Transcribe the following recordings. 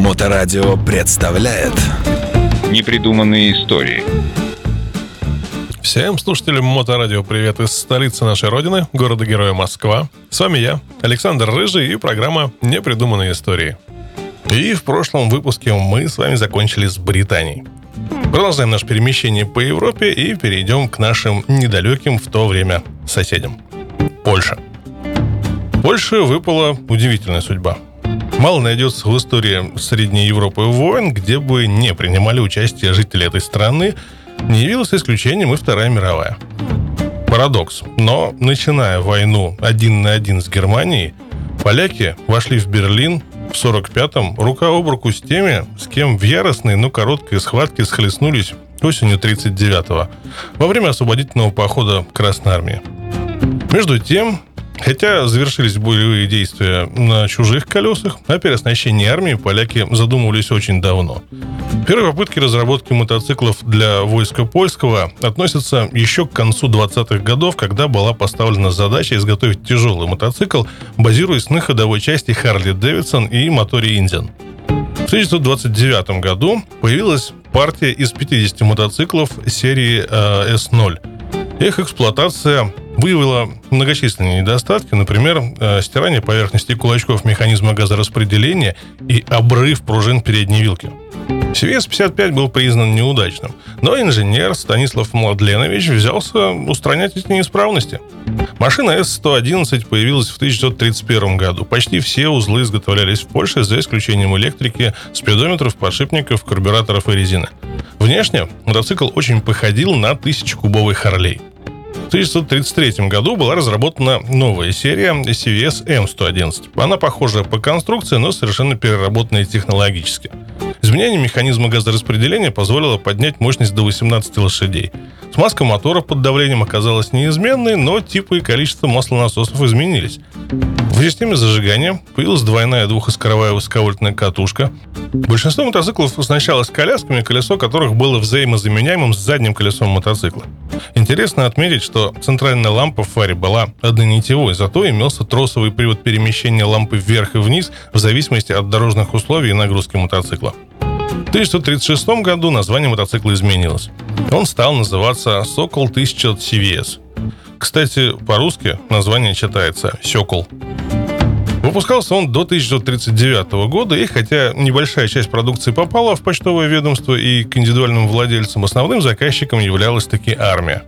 Моторадио представляет Непридуманные истории Всем слушателям Моторадио привет из столицы нашей родины, города-героя Москва. С вами я, Александр Рыжий и программа «Непридуманные истории». И в прошлом выпуске мы с вами закончили с Британией. Продолжаем наше перемещение по Европе и перейдем к нашим недалеким в то время соседям. Польша. Польше выпала удивительная судьба. Мало найдется в истории Средней Европы войн, где бы не принимали участие жители этой страны, не явилось исключением и Вторая мировая. Парадокс. Но, начиная войну один на один с Германией, поляки вошли в Берлин в 45-м рука об руку с теми, с кем в яростной, но короткой схватке схлестнулись осенью 39-го, во время освободительного похода Красной Армии. Между тем, Хотя завершились боевые действия на чужих колесах, о переоснащении армии поляки задумывались очень давно. Первые попытки разработки мотоциклов для войска польского относятся еще к концу 20-х годов, когда была поставлена задача изготовить тяжелый мотоцикл, базируясь на ходовой части Харли Дэвидсон и моторе Индиан. В 1929 году появилась партия из 50 мотоциклов серии э, S0. Их эксплуатация выявила многочисленные недостатки, например, э, стирание поверхности кулачков механизма газораспределения и обрыв пружин передней вилки. CVS-55 был признан неудачным, но инженер Станислав Младленович взялся устранять эти неисправности. Машина S111 появилась в 1931 году. Почти все узлы изготовлялись в Польше, за исключением электрики, спидометров, подшипников, карбюраторов и резины. Внешне мотоцикл очень походил на тысячекубовый Харлей. В 1933 году была разработана новая серия CVS M111. Она похожа по конструкции, но совершенно переработанная технологически. Изменение механизма газораспределения позволило поднять мощность до 18 лошадей. Смазка мотора под давлением оказалась неизменной, но типы и количество маслонасосов изменились. В системе зажигания появилась двойная двухискоровая высоковольтная катушка. Большинство мотоциклов оснащалось колясками, колесо которых было взаимозаменяемым с задним колесом мотоцикла. Интересно отметить, что центральная лампа в фаре была однонитевой, зато имелся тросовый привод перемещения лампы вверх и вниз в зависимости от дорожных условий и нагрузки мотоцикла. В 1936 году название мотоцикла изменилось. Он стал называться «Сокол 1000 CVS». Кстати, по-русски название читается «Сёкол». Выпускался он до 1939 года, и хотя небольшая часть продукции попала в почтовое ведомство и к индивидуальным владельцам, основным заказчиком являлась таки армия.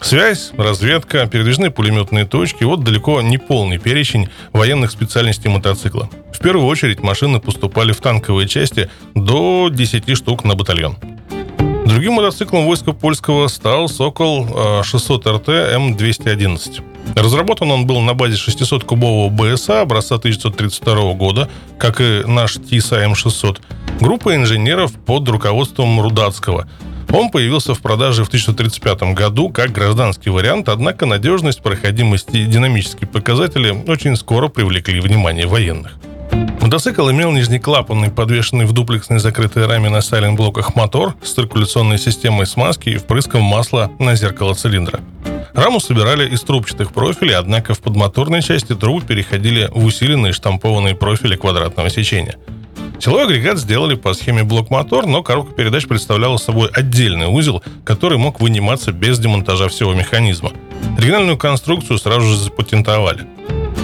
Связь, разведка, передвижные пулеметные точки – вот далеко не полный перечень военных специальностей мотоцикла. В первую очередь машины поступали в танковые части до 10 штук на батальон. Другим мотоциклом войска польского стал «Сокол 600 РТ М211». Разработан он был на базе 600-кубового БСА образца 1932 года, как и наш ТИСА М600, группа инженеров под руководством Рудацкого. Он появился в продаже в 1935 году как гражданский вариант, однако надежность, проходимость и динамические показатели очень скоро привлекли внимание военных. Мотоцикл имел нижнеклапанный, подвешенный в дуплексной закрытой раме на сайлент-блоках мотор с циркуляционной системой смазки и впрыском масла на зеркало цилиндра. Раму собирали из трубчатых профилей, однако в подмоторной части трубы переходили в усиленные штампованные профили квадратного сечения. Силовой агрегат сделали по схеме блок-мотор, но коробка передач представляла собой отдельный узел, который мог выниматься без демонтажа всего механизма. Оригинальную конструкцию сразу же запатентовали.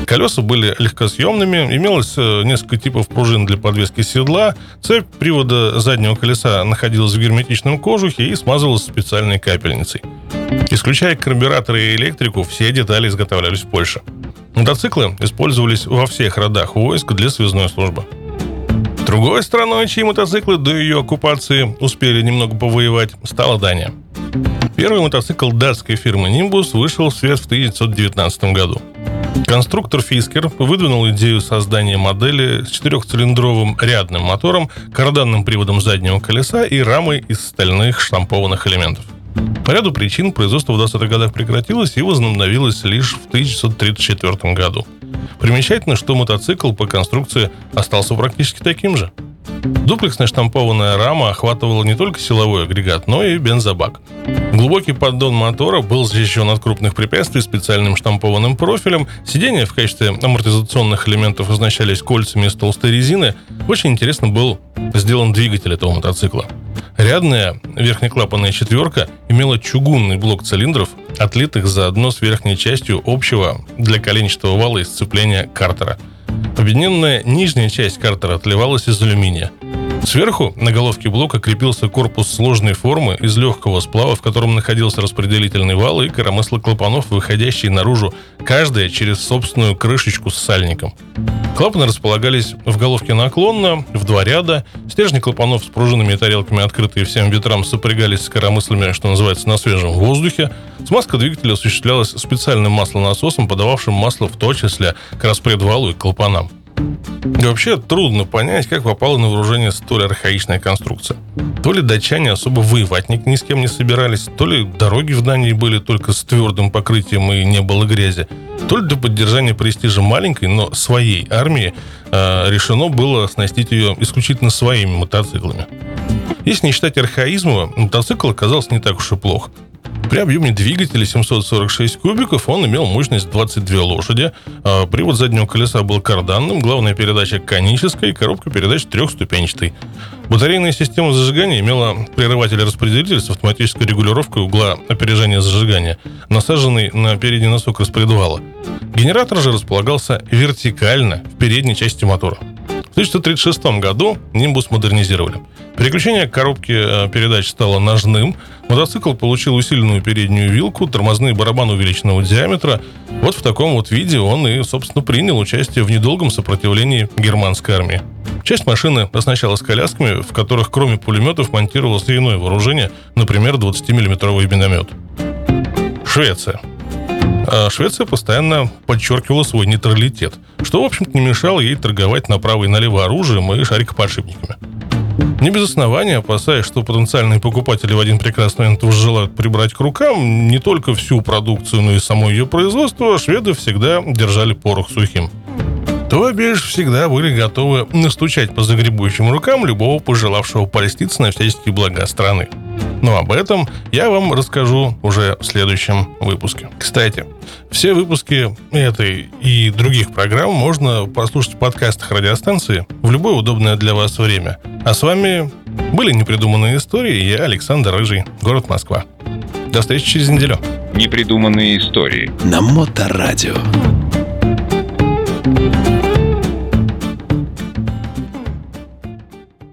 Колеса были легкосъемными, имелось э, несколько типов пружин для подвески седла, цепь привода заднего колеса находилась в герметичном кожухе и смазывалась специальной капельницей. Исключая карбюраторы и электрику, все детали изготовлялись в Польше. Мотоциклы использовались во всех родах войск для связной службы. Другой страной, чьи мотоциклы до ее оккупации успели немного повоевать, стала Дания. Первый мотоцикл датской фирмы Nimbus вышел в свет в 1919 году. Конструктор Фискер выдвинул идею создания модели с четырехцилиндровым рядным мотором, карданным приводом заднего колеса и рамой из стальных штампованных элементов. По ряду причин производство в 20-х годах прекратилось и возобновилось лишь в 1934 году. Примечательно, что мотоцикл по конструкции остался практически таким же. Дуплексная штампованная рама охватывала не только силовой агрегат, но и бензобак. Глубокий поддон мотора был защищен от крупных препятствий специальным штампованным профилем. Сиденья в качестве амортизационных элементов оснащались кольцами из толстой резины. Очень интересно был сделан двигатель этого мотоцикла. Рядная верхнеклапанная четверка имела чугунный блок цилиндров, отлитых заодно с верхней частью общего для коленчатого вала и сцепления картера. Объединенная нижняя часть картера отливалась из алюминия. Сверху на головке блока крепился корпус сложной формы из легкого сплава, в котором находился распределительный вал и коромысло клапанов, выходящие наружу, каждая через собственную крышечку с сальником. Клапаны располагались в головке наклонно, в два ряда. Стержни клапанов с пружинами и тарелками, открытые всем ветрам, сопрягались с коромыслами, что называется, на свежем воздухе. Смазка двигателя осуществлялась специальным маслонасосом, подававшим масло в том числе к распредвалу и клапанам. И вообще трудно понять, как попала на вооружение столь архаичная конструкция. То ли датчане особо воевать ни, с кем не собирались, то ли дороги в Дании были только с твердым покрытием и не было грязи, то ли для поддержания престижа маленькой, но своей армии э, решено было оснастить ее исключительно своими мотоциклами. Если не считать архаизма, мотоцикл оказался не так уж и плох. При объеме двигателя 746 кубиков он имел мощность 22 лошади, а привод заднего колеса был карданным, главная передача конической, коробка передач трехступенчатой. Батарейная система зажигания имела прерыватель-распределитель с автоматической регулировкой угла опережения зажигания, насаженный на передний носок распредвала. Генератор же располагался вертикально в передней части мотора. В 1936 году Нимбус модернизировали. Переключение коробки э, передач стало ножным, мотоцикл получил усиленную переднюю вилку, тормозные барабаны увеличенного диаметра. Вот в таком вот виде он и, собственно, принял участие в недолгом сопротивлении германской армии. Часть машины оснащалась колясками, в которых кроме пулеметов монтировалось иное вооружение, например, 20-миллиметровый миномет. Швеция. А Швеция постоянно подчеркивала свой нейтралитет, что, в общем-то, не мешало ей торговать направо и налево оружием и шарикоподшипниками. Не без основания, опасаясь, что потенциальные покупатели в один прекрасный момент желают прибрать к рукам не только всю продукцию, но и само ее производство, шведы всегда держали порох сухим. То бишь всегда были готовы настучать по загребущим рукам любого пожелавшего польститься на всяческие блага страны. Но об этом я вам расскажу уже в следующем выпуске. Кстати, все выпуски этой и других программ можно послушать в подкастах радиостанции в любое удобное для вас время. А с вами были непридуманные истории. Я Александр Рыжий, город Москва. До встречи через неделю. Непридуманные истории. На Моторадио.